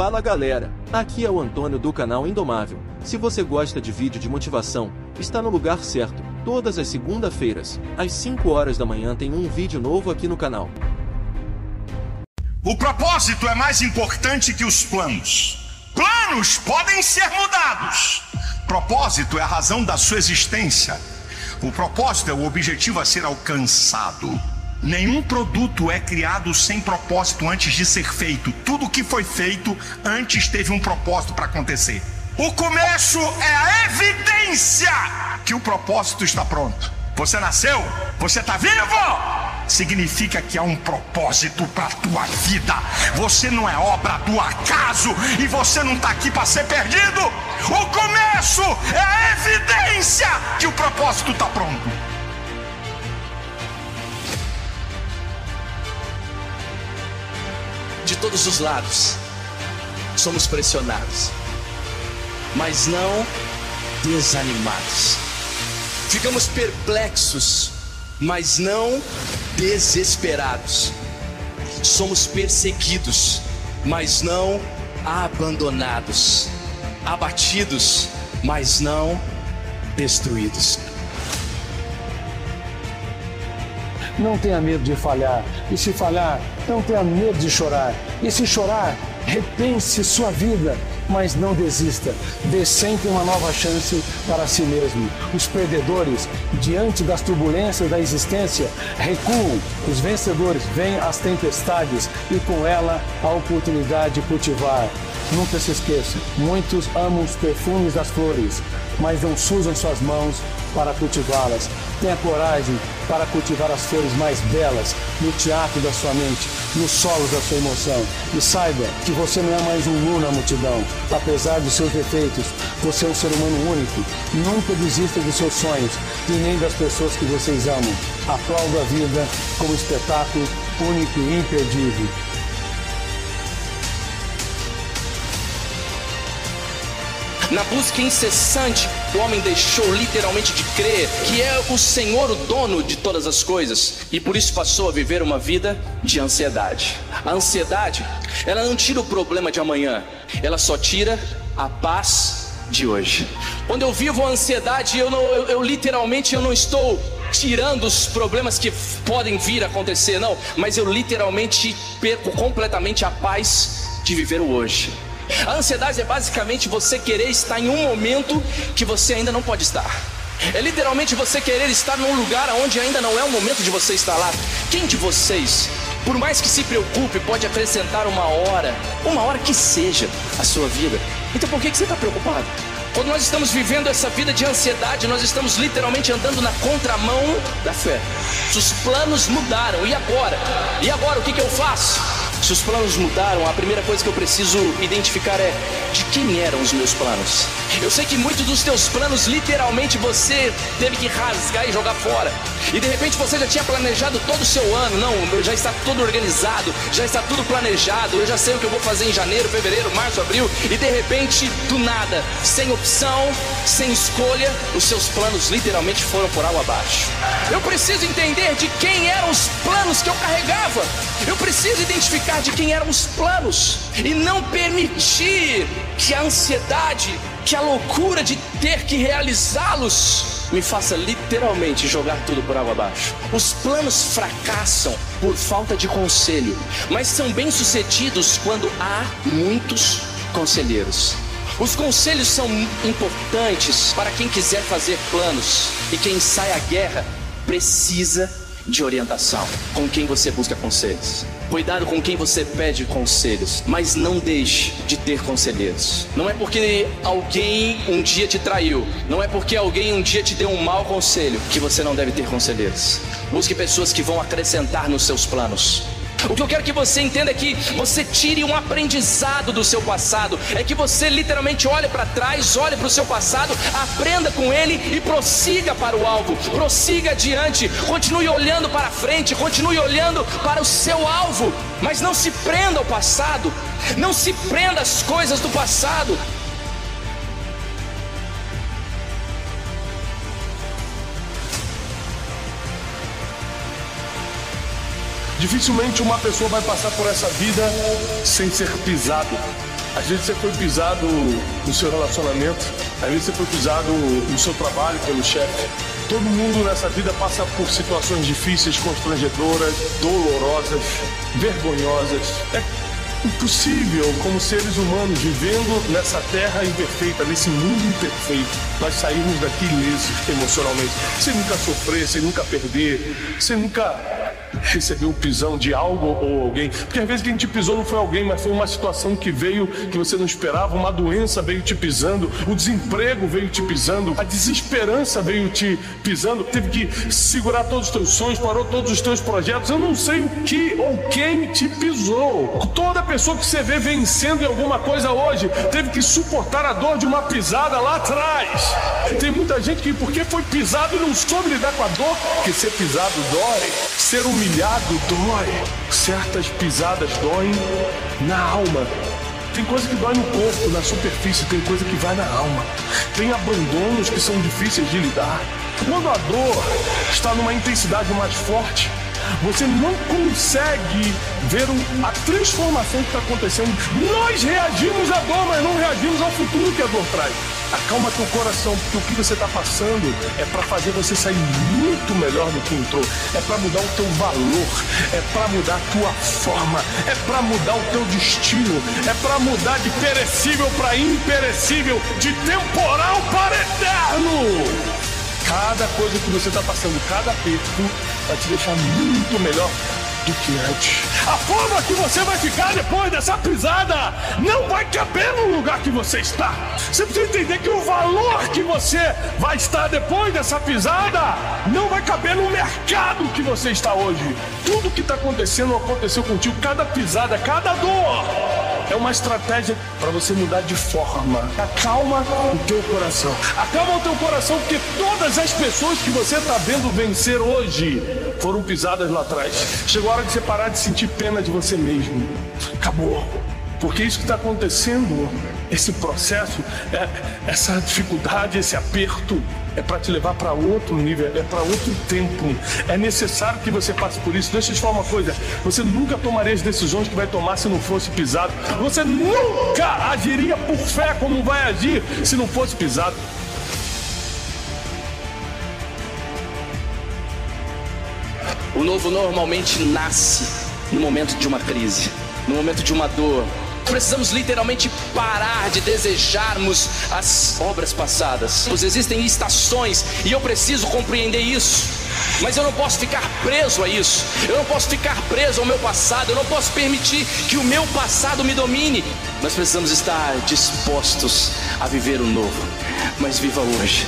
Fala galera, aqui é o Antônio do canal Indomável. Se você gosta de vídeo de motivação, está no lugar certo. Todas as segunda-feiras, às 5 horas da manhã tem um vídeo novo aqui no canal. O propósito é mais importante que os planos. Planos podem ser mudados. Propósito é a razão da sua existência. O propósito é o objetivo a ser alcançado. Nenhum produto é criado sem propósito antes de ser feito. Tudo que foi feito antes teve um propósito para acontecer. O começo é a evidência que o propósito está pronto. Você nasceu? Você está vivo? Significa que há um propósito para a tua vida. Você não é obra do acaso e você não está aqui para ser perdido. O começo é a evidência que o propósito está pronto. Todos os lados. Somos pressionados, mas não desanimados. Ficamos perplexos, mas não desesperados. Somos perseguidos, mas não abandonados. Abatidos, mas não destruídos. Não tenha medo de falhar. E se falhar, não tenha medo de chorar. E se chorar, repense sua vida, mas não desista. Dê sempre uma nova chance para si mesmo. Os perdedores, diante das turbulências da existência, recuam. Os vencedores veem as tempestades e com ela a oportunidade de cultivar. Nunca se esqueça, muitos amam os perfumes das flores, mas não sujam suas mãos para cultivá-las. Tenha coragem para cultivar as flores mais belas no teatro da sua mente, nos solos da sua emoção. E saiba que você não é mais um nu na multidão. Apesar dos seus defeitos, você é um ser humano único. Nunca desista dos seus sonhos e nem das pessoas que vocês amam. Aplauda a vida como espetáculo único e imperdível. Na busca incessante, o homem deixou literalmente de crer que é o Senhor o dono de todas as coisas e por isso passou a viver uma vida de ansiedade. A ansiedade, ela não tira o problema de amanhã, ela só tira a paz de hoje. Quando eu vivo a ansiedade, eu, não, eu, eu literalmente eu não estou tirando os problemas que podem vir a acontecer, não, mas eu literalmente perco completamente a paz de viver o hoje. A ansiedade é basicamente você querer estar em um momento que você ainda não pode estar. É literalmente você querer estar num lugar onde ainda não é o momento de você estar lá. Quem de vocês, por mais que se preocupe, pode acrescentar uma hora, uma hora que seja, a sua vida? Então por que, que você está preocupado? Quando nós estamos vivendo essa vida de ansiedade, nós estamos literalmente andando na contramão da fé. Os planos mudaram, e agora? E agora o que, que eu faço? Se os planos mudaram, a primeira coisa que eu preciso identificar é de quem eram os meus planos. Eu sei que muitos dos teus planos, literalmente, você teve que rasgar e jogar fora. E de repente você já tinha planejado todo o seu ano. Não, já está tudo organizado, já está tudo planejado. Eu já sei o que eu vou fazer em janeiro, fevereiro, março, abril. E de repente, do nada, sem opção, sem escolha, os seus planos literalmente foram por água abaixo. Eu preciso entender de quem eram os planos que eu carregava. Eu preciso identificar de quem eram os planos e não permitir que a ansiedade, que a loucura de ter que realizá-los me faça literalmente jogar tudo por água abaixo. Os planos fracassam por falta de conselho, mas são bem-sucedidos quando há muitos conselheiros. Os conselhos são importantes para quem quiser fazer planos e quem sai à guerra precisa de orientação. Com quem você busca conselhos. Cuidado com quem você pede conselhos, mas não deixe de ter conselheiros. Não é porque alguém um dia te traiu, não é porque alguém um dia te deu um mau conselho que você não deve ter conselheiros. Busque pessoas que vão acrescentar nos seus planos. O que eu quero que você entenda é que você tire um aprendizado do seu passado, é que você literalmente olhe para trás, olhe para o seu passado, aprenda com ele e prossiga para o alvo, prossiga adiante, continue olhando para frente, continue olhando para o seu alvo, mas não se prenda ao passado, não se prenda às coisas do passado, Dificilmente uma pessoa vai passar por essa vida sem ser pisado. Às vezes você foi pisado no seu relacionamento, às vezes você foi pisado no seu trabalho pelo chefe. Todo mundo nessa vida passa por situações difíceis, constrangedoras, dolorosas, vergonhosas. É impossível, como seres humanos, vivendo nessa terra imperfeita, nesse mundo imperfeito, nós sairmos daqui ilesos emocionalmente, sem nunca sofrer, sem nunca perder, sem nunca receber o pisão de algo ou alguém. Porque às vezes quem te pisou não foi alguém, mas foi uma situação que veio que você não esperava, uma doença veio te pisando, o desemprego veio te pisando, a desesperança veio te pisando, teve que segurar todos os teus sonhos, parou todos os teus projetos. Eu não sei o que ou quem te pisou. Toda pessoa que você vê vencendo em alguma coisa hoje teve que suportar a dor de uma pisada lá atrás. Tem muita gente que porque foi pisado não soube lidar com a dor, porque ser pisado dói, ser humilhado dói. Certas pisadas doem na alma. Tem coisa que dói no corpo, na superfície, tem coisa que vai na alma. Tem abandonos que são difíceis de lidar. Quando a dor está numa intensidade mais forte, você não consegue ver a transformação que está acontecendo. Nós reagimos à dor, mas não reagimos ao futuro que a dor traz. Acalma teu coração, porque o que você está passando é para fazer você sair muito melhor do que entrou. É para mudar o teu valor, é para mudar a tua forma, é para mudar o teu destino, é para mudar de perecível para imperecível, de temporal para eterno. Cada coisa que você está passando, cada aperto, vai te deixar muito melhor do que antes. A forma que você vai ficar depois dessa pisada não vai caber no lugar que você está. Você precisa entender que o valor que você vai estar depois dessa pisada não vai caber no mercado que você está hoje. Tudo que está acontecendo aconteceu contigo, cada pisada, cada dor é uma estratégia para você mudar de forma. Acalma o teu coração. Acalma o teu coração porque todas as pessoas que você está vendo vencer hoje foram pisadas lá atrás. Chegou a hora de você parar de sentir pena de você mesmo. Acabou. Porque isso que está acontecendo, esse processo, é, essa dificuldade, esse aperto, é para te levar para outro nível, é para outro tempo. É necessário que você passe por isso. Deixa eu te falar uma coisa: você nunca tomaria as decisões que vai tomar se não fosse pisado. Você nunca agiria por fé como vai agir se não fosse pisado. O novo normalmente nasce no momento de uma crise, no momento de uma dor, Precisamos literalmente parar de desejarmos as obras passadas. Pois existem estações e eu preciso compreender isso. Mas eu não posso ficar preso a isso. Eu não posso ficar preso ao meu passado. Eu não posso permitir que o meu passado me domine. Nós precisamos estar dispostos a viver o novo. Mas viva hoje